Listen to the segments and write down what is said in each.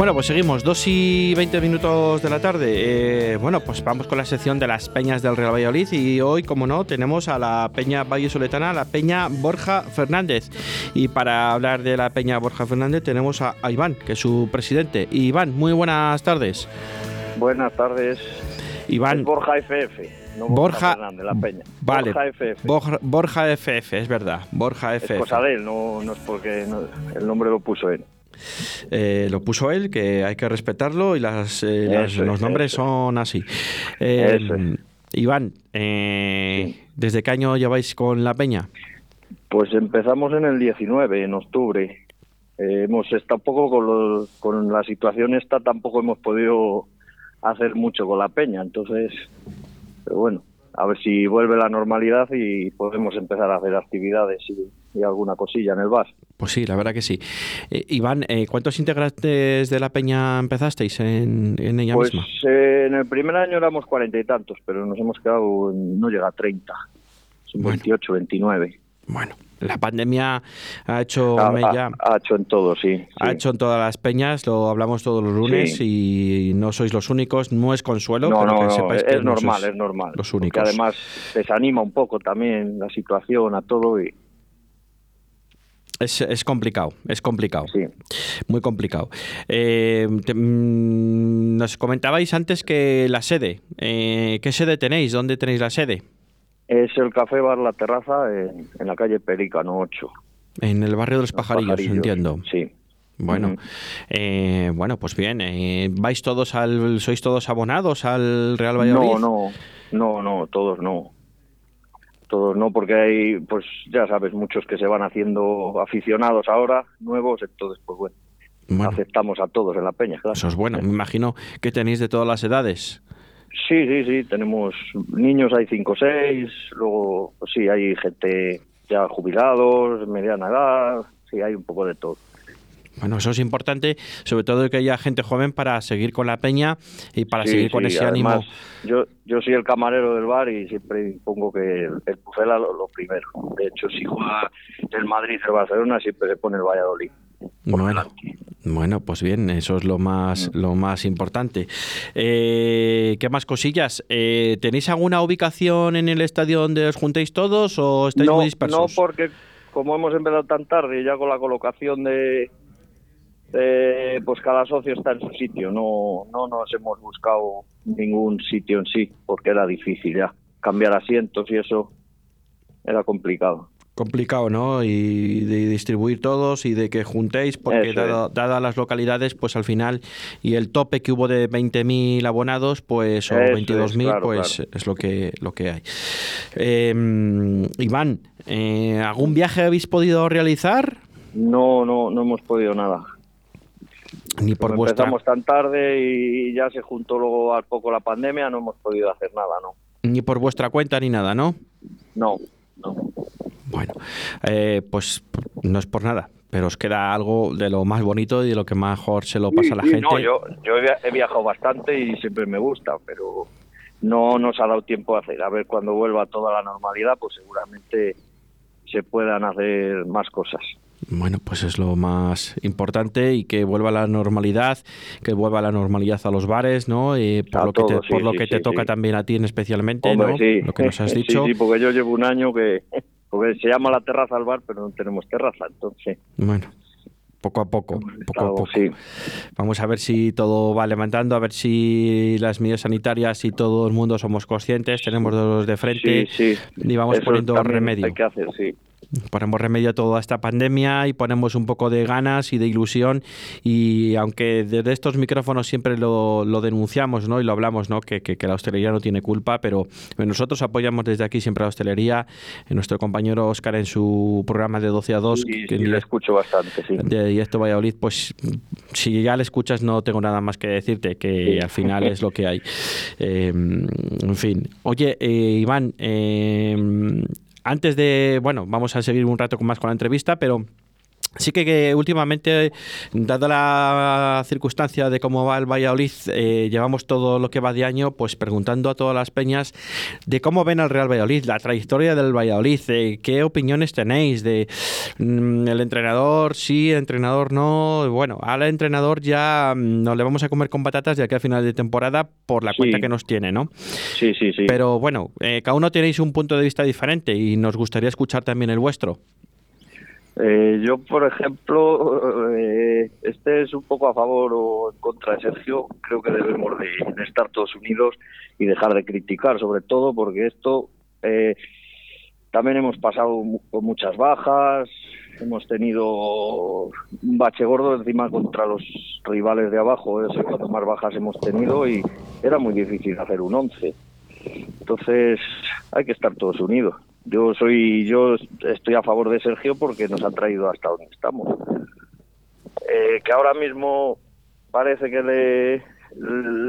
Bueno, pues seguimos, 2 y 20 minutos de la tarde. Eh, bueno, pues vamos con la sección de las peñas del Real Valladolid y hoy, como no, tenemos a la peña Valle Soletana, la peña Borja Fernández. Y para hablar de la peña Borja Fernández tenemos a, Iván, que es su presidente. Iván, muy buenas tardes. Buenas tardes. Iván. Borja FF. No Borja, Fernández, la peña. Vale. Borja FF. Borja, FF, es verdad. Borja FF. Es cosa de él, no, es porque el nombre lo puso él. Eh, lo puso él, que hay que respetarlo y las, eh, los nombres son así. Eh, Iván, ¿desde qué año lleváis con la peña? Pues empezamos en el 19, en octubre. hemos estado poco con, con la situación esta, tampoco hemos podido hacer mucho con la peña, entonces, pero bueno, a ver si vuelve la normalidad y podemos empezar a hacer actividades y, alguna cosilla en el bar. Pues sí, la verdad que sí. Eh, Iván, eh, ¿cuántos integrantes de la peña empezasteis en, ella pues, misma? Pues en el primer año éramos cuarenta y tantos, pero nos hemos quedado, no llega a treinta, son veintiocho, veintinueve. Bueno, la pandemia ha hecho ha, ha, hecho en todo, sí, Ha hecho en todas las peñas, lo hablamos todos los lunes y no sois los únicos, no es consuelo. No, no, es normal, es normal. Los únicos. además desanima un poco también la situación a todo y... Es, es complicado, es complicado. Sí. Muy complicado. Eh, mm, nos comentabais antes que la sede, eh, ¿qué sede tenéis? ¿Dónde tenéis la sede? Es el Café Bar La Terraza en, la calle Pelícano 8. En el barrio de los, pajarillos, entiendo. Sí. Bueno, eh, bueno, pues bien. Eh, ¿Vais todos al, sois todos abonados al Real Valladolid? No, no, no, no, todos no. Todos no, porque hay, pues ya sabes, muchos que se van haciendo aficionados ahora, nuevos, entonces, pues bueno, aceptamos a todos en la peña. Eso es bueno. Me imagino que tenéis de todas las edades. Sí, sí, sí, tenemos niños, hay cinco o seis, luego pues sí, hay gente ya jubilados, mediana edad, sí, hay un poco de todo. Bueno, eso es importante, sobre todo que haya gente joven para seguir con la peña y para seguir con ese ánimo. Yo, yo soy el camarero del bar y siempre pongo que el, el lo, lo, primero. De hecho, si juega el Madrid el Barcelona, siempre se pone el Valladolid. Bueno, bueno, pues bien, eso es lo más, mm. lo más importante. Eh, ¿Qué más cosillas? Eh, ¿Tenéis alguna ubicación en el estadio donde os juntéis todos o estáis muy dispersos? No, porque como hemos empezado tan tarde, ya con la colocación de, pues cada socio está en su sitio. No, no nos hemos buscado ningún sitio en sí, porque era difícil ya cambiar asientos y eso era complicado complicado, ¿no? Y de distribuir todos y de que juntéis, porque dadas las localidades, pues al final, y el tope que hubo de 20.000 abonados, pues, o 22.000, pues es lo que, lo que hay. Em, Iván, eh, ¿algún viaje habéis podido realizar? No, no, no hemos podido nada. Ni por vuestra... Empezamos tan tarde y ya se juntó luego al poco la pandemia, no hemos podido hacer nada, ¿no? Ni por vuestra cuenta ni nada, ¿no? No, no. Bueno, eh, pues no es por nada, pero os queda algo de lo más bonito y de lo que mejor se lo pasa a la gente. No, yo, yo he viajado bastante y siempre me gusta, pero no nos ha dado tiempo a hacer. A ver, cuando vuelva toda la normalidad, pues seguramente se puedan hacer más cosas. Bueno, pues es lo más importante y que vuelva la normalidad, que vuelva la normalidad a los bares, ¿no? Y por lo que te, por lo que te toca también a ti especialmente, ¿no? Lo que nos has dicho. Sí, sí, porque yo llevo un año que porque se llama la terraza al bar, pero no tenemos terraza, entonces. Bueno, poco a poco, poco a poco. Vamos a ver si todo va levantando, a ver si las medidas sanitarias y todo el mundo somos conscientes, tenemos dos de frente y vamos poniendo remedio. Hay que hacer, sí ponemos remedio a toda esta pandemia y ponemos un poco de ganas y de ilusión y aunque desde estos micrófonos siempre lo, denunciamos ¿no? y lo hablamos, ¿no? Que, que, la hostelería no tiene culpa, pero nosotros apoyamos desde aquí siempre a la hostelería, nuestro compañero Oscar en su programa de 12 a 2. que le escucho bastante, sí. De, y esto Valladolid, pues si ya le escuchas no tengo nada más que decirte, que al final es lo que hay. Eh, en fin. Oye, eh, Iván, eh, antes de, bueno, vamos a seguir un rato más con la entrevista, pero Sí que, últimamente, dada la circunstancia de cómo va el Valladolid, eh, llevamos todo lo que va de año, pues preguntando a todas las peñas de cómo ven al Real Valladolid, la trayectoria del Valladolid, qué opiniones tenéis de mm, el entrenador, sí, el entrenador no. Bueno, al entrenador ya mm, nos le vamos a comer con patatas de aquí a final de temporada por la cuenta que nos tiene, ¿no? Sí, sí, sí. Pero bueno, eh, cada uno tenéis un punto de vista diferente y nos gustaría escuchar también el vuestro. Eh, yo, por ejemplo, eh, este es un poco a favor o en contra de Sergio. Creo que debemos de, estar todos unidos y dejar de criticar, sobre todo porque esto eh, también hemos pasado con muchas bajas, hemos tenido un bache gordo encima contra los rivales de abajo, es cuando más bajas hemos tenido y era muy difícil hacer un once. Entonces hay que estar todos unidos. Yo soy, yo estoy a favor de Sergio porque nos ha traído hasta donde estamos. Eh, que ahora mismo parece que le,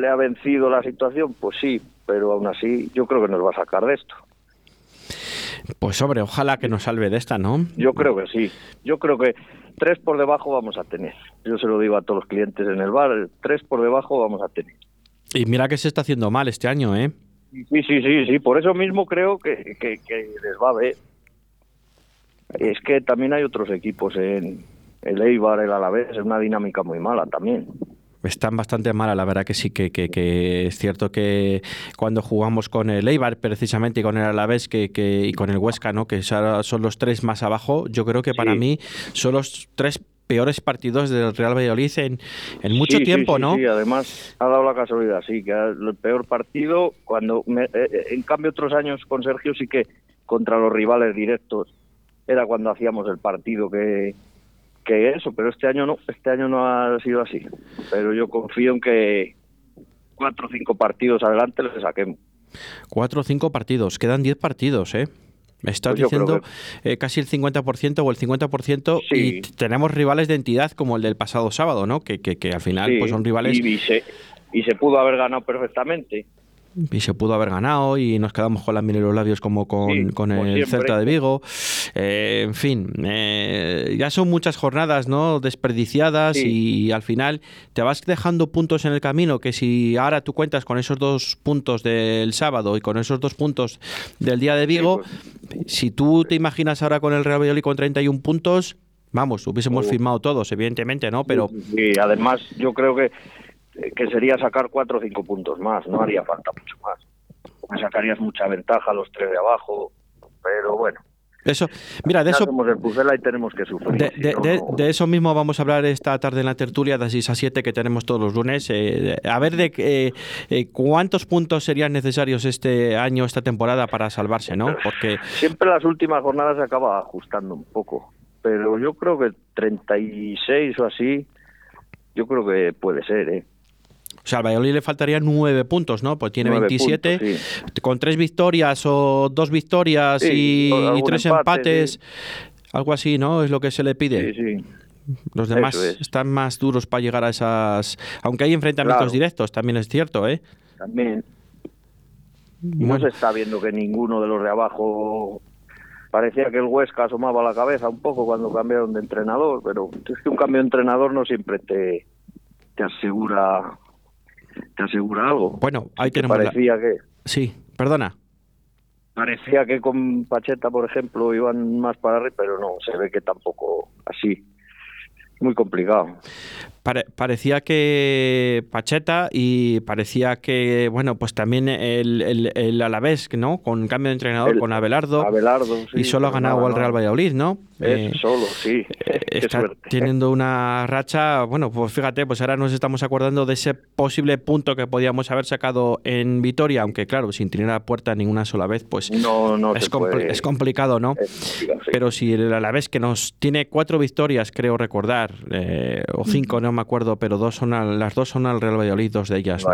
le ha vencido la situación, pues sí, pero aún así yo creo que nos va a sacar de esto. Pues hombre, ojalá que nos salve de esta, ¿no? Yo creo que sí. Yo creo que tres por debajo vamos a tener. Yo se lo digo a todos los clientes en el bar, tres por debajo vamos a tener. Y mira que se está haciendo mal este año, ¿eh? Sí, sí, sí, sí, por eso mismo creo que, que, les va a ver. Es que también hay otros equipos en el Eibar, el Alavés, es una dinámica muy mala también. Están bastante mala, la verdad que sí, que, que, es cierto que cuando jugamos con el Eibar precisamente y con el Alavés que, que, y con el Huesca, ¿no? que son los tres más abajo, yo creo que para mí son los tres peores partidos del Real Valladolid en, en mucho tiempo, ¿no? Sí, además ha dado la casualidad, sí, que el peor partido, cuando eh, eh, en cambio otros años con Sergio sí que contra los rivales directos era cuando hacíamos el partido que, que eso, pero este año no, este año no ha sido así. Pero yo confío en que cuatro o cinco partidos adelante les saquemos. Cuatro o cinco partidos, quedan diez partidos, ¿eh? Me estás pues diciendo eh, casi el 50% o el 50% y tenemos rivales de entidad como el del pasado sábado, ¿no? Que, que, al final pues son rivales... Y, se, y se pudo haber ganado perfectamente y se pudo haber ganado y nos quedamos con la miel los labios como con, el Celta de Vigo. Eh, en fin, eh, ya son muchas jornadas no desperdiciadas y al final te vas dejando puntos en el camino que si ahora tú cuentas con esos dos puntos del sábado y con esos dos puntos del día de Vigo, pues. si tú te imaginas ahora con el Real Valladolid con 31 puntos, vamos, hubiésemos firmado todos, evidentemente, ¿no? Pero... Y además yo creo que que sería sacar cuatro o cinco puntos más, no haría falta mucho más. Me sacarías mucha ventaja a los tres de abajo, pero bueno. Eso, mira, de eso. Somos el y tenemos que sufrir. De, eso mismo vamos a hablar esta tarde en la tertulia de 6 a 7 que tenemos todos los lunes. Eh, a ver de eh, eh, cuántos puntos serían necesarios este año, esta temporada para salvarse, ¿no? Porque. Siempre las últimas jornadas se acaba ajustando un poco. Pero yo creo que 36 o así, yo creo que puede ser, ¿eh? Sea, al Valladolid le faltarían nueve puntos, ¿no? Pues tiene 27. Con tres victorias o dos victorias y, tres empates, algo así, ¿no? Es lo que se le pide. Sí, sí. Los demás están más duros para llegar a esas. Aunque hay enfrentamientos directos, también es cierto, ¿eh? También. No se está viendo que ninguno de los de abajo. Parecía que el Huesca asomaba la cabeza un poco cuando cambiaron de entrenador, pero es que un cambio de entrenador no siempre te, te asegura te asegura algo. Bueno, ahí tenemos. Parecía que. Sí, perdona. Parecía que con Pacheta, por ejemplo, iban más para arriba, pero no, se ve que tampoco así muy complicado. Parecía que Pacheta y parecía que, bueno, pues también el, el, el Alavés, ¿no? Con cambio de entrenador, con Abelardo. Abelardo y solo ha ganado al Real Valladolid, ¿no? Eh, solo, sí. Eh, está teniendo una racha, bueno, pues fíjate, pues ahora nos estamos acordando de ese posible punto que podíamos haber sacado en Vitoria, aunque claro, sin tener a puerta ninguna sola vez, pues no, no es, es complicado, ¿no? Pero si el Alavés que nos tiene cuatro victorias, creo recordar, eh, o cinco, no me acuerdo, pero dos son las dos son al Real Valladolid, dos de ellas.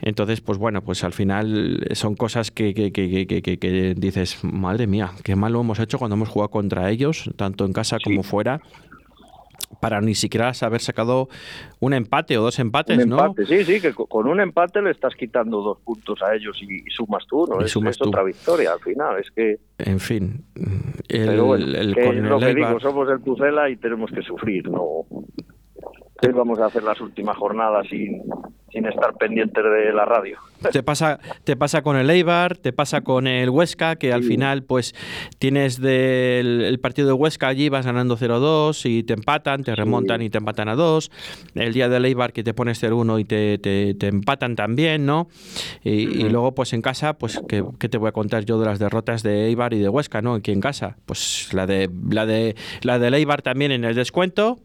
Entonces, pues bueno, pues al final son cosas que, que, que, que, dices, madre mía, qué mal lo hemos hecho cuando hemos jugado contra ellos, tanto en casa como fuera para ni siquiera haber sacado un empate o dos empates, un empate, Sí, sí, que con un empate le estás quitando dos puntos a ellos y, sumas tú, ¿no? es, otra victoria al final, es que... En fin, Pero el, lo que digo, somos el Pucela y tenemos que sufrir, no vamos a hacer las últimas jornadas sin, sin estar pendientes de la radio. Te pasa, te pasa con el Eibar, te pasa con el Huesca, que al final pues tienes del el partido de Huesca allí, vas ganando 0-2 y te empatan, te remontan y te empatan a 2. El día del Eibar que te pones 0-1 y te, te, empatan también, ¿no? Y, luego pues en casa, pues ¿qué, ¿qué, te voy a contar yo de las derrotas de Eibar y de Huesca, ¿no? Aquí en casa. Pues la de la de la del Eibar también en el descuento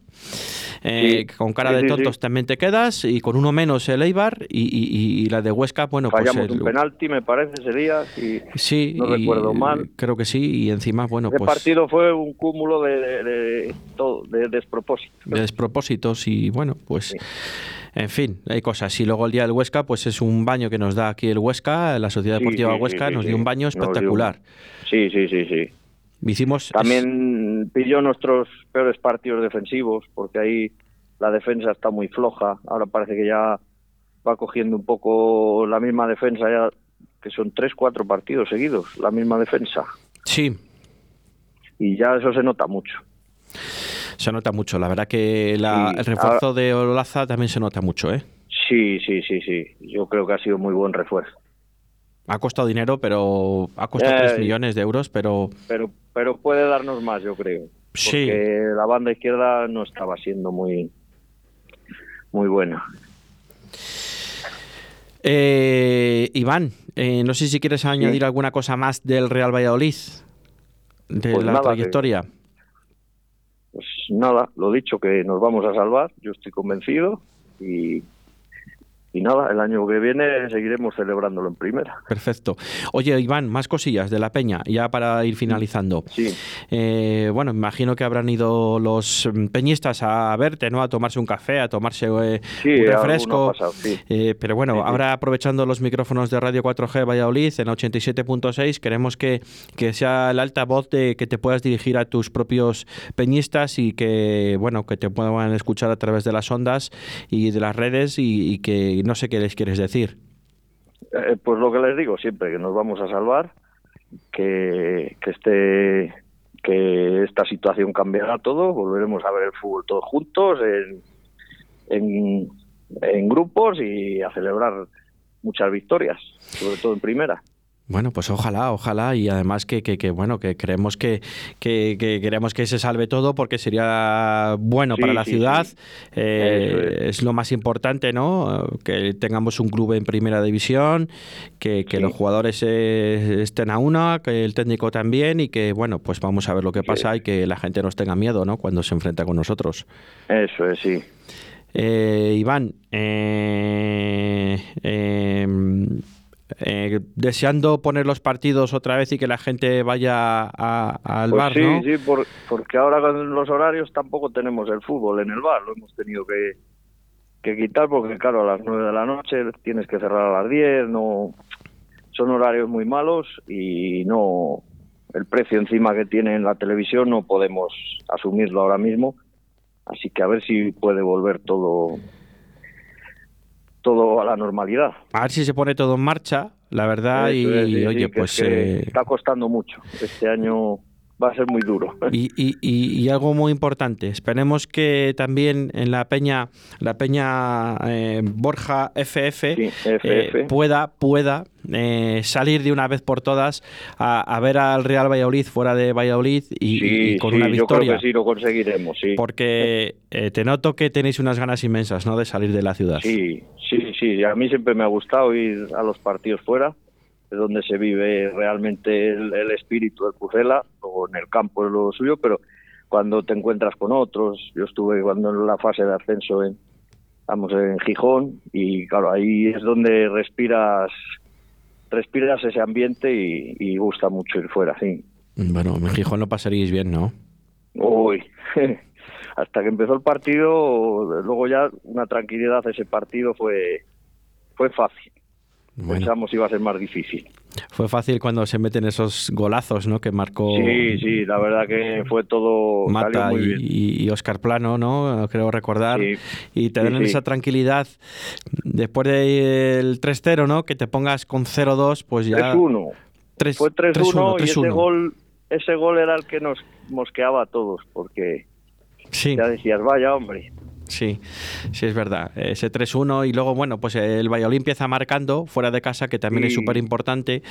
eh, con cara de tontos también te quedas y con uno menos el Eibar y, la de Huesca, bueno, pues Fallamos un penalti, me parece, día, y sí, no recuerdo mal. Creo que sí, y encima, bueno, el pues... partido fue un cúmulo de, de, todo, de despropósitos. De despropósitos y, bueno, pues... En fin, hay cosas. Y luego el día del Huesca, pues es un baño que nos da aquí el Huesca, la Sociedad Deportiva Huesca, nos dio un baño espectacular. Sí, sí, sí, sí. Hicimos... También pilló nuestros peores partidos defensivos, porque ahí la defensa está muy floja. Ahora parece que ya va cogiendo un poco la misma defensa, ya que son tres, cuatro partidos seguidos, la misma defensa. Sí. Y ya eso se nota mucho. Se nota mucho. La verdad que el refuerzo de Olaza también se nota mucho, ¿eh? Sí, sí, sí, sí. Yo creo que ha sido muy buen refuerzo. Ha costado dinero, pero ha costado 3 eh, millones de euros, pero... pero... Pero puede darnos más, yo creo. Sí. Porque la banda izquierda no estaba siendo muy, muy buena. Eh, Iván, eh, no sé si quieres añadir alguna cosa más del Real Valladolid, de pues la trayectoria. pues nada, lo dicho, que nos vamos a salvar, yo estoy convencido y y nada, el año que viene seguiremos celebrándolo en primera. Perfecto. Oye, Iván, más cosillas de la peña, ya para ir finalizando. Sí. Eh, bueno, imagino que habrán ido los peñistas a verte, ¿no? A tomarse un café, a tomarse eh, un refresco. Eh, pero bueno, ahora aprovechando los micrófonos de Radio 4G Valladolid en 87.6, queremos que, que sea el altavoz de que te puedas dirigir a tus propios peñistas y que, bueno, que te puedan escuchar a través de las ondas y de las redes y, y que no sé qué les quieres decir. Eh, pues lo que les digo siempre, que nos vamos a salvar, que, que, este, que esta situación cambiará todo, volveremos a ver el fútbol todos juntos, en, en grupos y a celebrar muchas victorias, sobre todo en primera. Bueno, pues ojalá, ojalá, y además que, que, bueno, que creemos que, que, queremos que se salve todo porque sería bueno para la ciudad, eh, es. lo más importante, ¿no? Que tengamos un club en primera división, que, los jugadores eh, estén a una, que el técnico también, y que, bueno, pues vamos a ver lo que pasa y que la gente nos tenga miedo, ¿no? Cuando se enfrenta con nosotros. Eso es, sí. Eh, Iván, eh, eh, deseando poner los partidos otra vez y que la gente vaya al pues bar, sí, ¿no? Sí, porque ahora con los horarios tampoco tenemos el fútbol en el bar, lo hemos tenido que, que quitar porque claro, a las 9 de la noche tienes que cerrar a las 10, no son horarios muy malos y no el precio encima que tiene en la televisión no podemos asumirlo ahora mismo, así que a ver si puede volver todo todo a la normalidad. A ver si se pone todo en marcha, la verdad, y, oye, pues... Eh, está costando mucho. Este año va a ser muy duro. Y, y, y, algo muy importante, esperemos que también en la peña, la peña eh, Borja FF, eh, pueda, pueda eh, salir de una vez por todas a, ver al Real Valladolid fuera de Valladolid y, con una victoria. Yo creo que sí lo conseguiremos, sí. Porque te noto que tenéis unas ganas inmensas, ¿no? De salir de la ciudad. Sí, sí, sí. A mí siempre me ha gustado ir a los partidos fuera es donde se vive realmente el, espíritu del Pucela, o en el campo es lo suyo, pero cuando te encuentras con otros, yo estuve cuando en la fase de ascenso en, vamos, en Gijón, y claro, ahí es donde respiras respiras ese ambiente y, gusta mucho ir fuera, sí. Bueno, en Gijón lo pasaríais bien, ¿no? Uy, hasta que empezó el partido, luego ya una tranquilidad, ese partido fue, fue fácil. Pensamos iba a ser más difícil. Fue fácil cuando se meten esos golazos, ¿no? Que marcó. Sí, sí, la verdad que fue todo. Mata y, Oscar Plano, ¿no? Creo recordar. y te dan esa tranquilidad después del 3-0, ¿no? Que te pongas con 0-2, pues ya. 3-1. Fue 3-1 y ese gol ese gol era el que nos mosqueaba a todos, porque sí. ya decías, vaya hombre. Sí, sí es verdad. Ese 3-1 y luego, bueno, pues el Valladolid empieza marcando fuera de casa, que también es súper importante.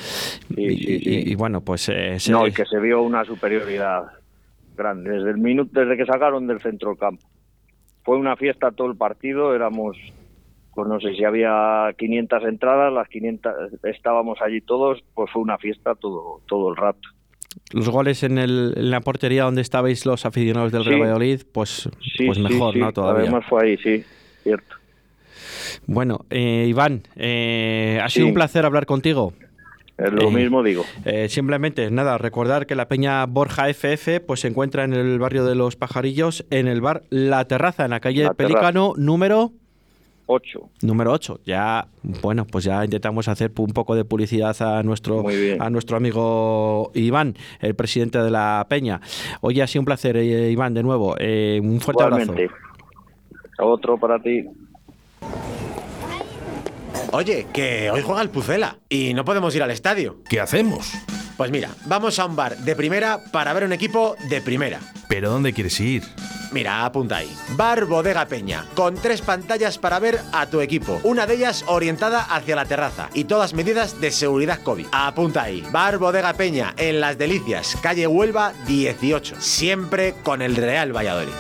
y, bueno, pues... Eh, no, y que se vio una superioridad grande. Desde el minuto, desde que sacaron del centro del campo. Fue una fiesta todo el partido, éramos, pues no sé si había 500 entradas, las 500 estábamos allí todos, pues fue una fiesta todo, todo el rato los goles en, el, en la portería donde estabais los aficionados del Real Valladolid, pues, pues mejor, ¿no? Todavía. Además fue ahí, sí, cierto. Bueno, eh, Iván, eh, ha sido un placer hablar contigo. Es lo eh, mismo digo. simplemente, nada, recordar que la peña Borja FF pues se encuentra en el barrio de Los Pajarillos, en el bar La Terraza, en la calle Pelícano, número... 8. Número 8. Ya, bueno, pues ya intentamos hacer un poco de publicidad a nuestro, a nuestro amigo Iván, el presidente de la Peña. Oye, ha sido un placer, eh, Iván, de nuevo. Eh, un fuerte abrazo. Otro para ti. Oye, que hoy juega el Pucela y no podemos ir al estadio. ¿Qué hacemos? Pues mira, vamos a un bar de primera para ver un equipo de primera. ¿Pero dónde quieres ir? Mira, apunta ahí. Bar Bodega Peña, con tres pantallas para ver a tu equipo. Una de ellas orientada hacia la terraza y todas medidas de seguridad COVID. Apunta ahí. Bar Bodega Peña, en Las Delicias, calle Huelva 18. Siempre con el Real Valladolid.